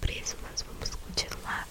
preso, mas vamos continuar.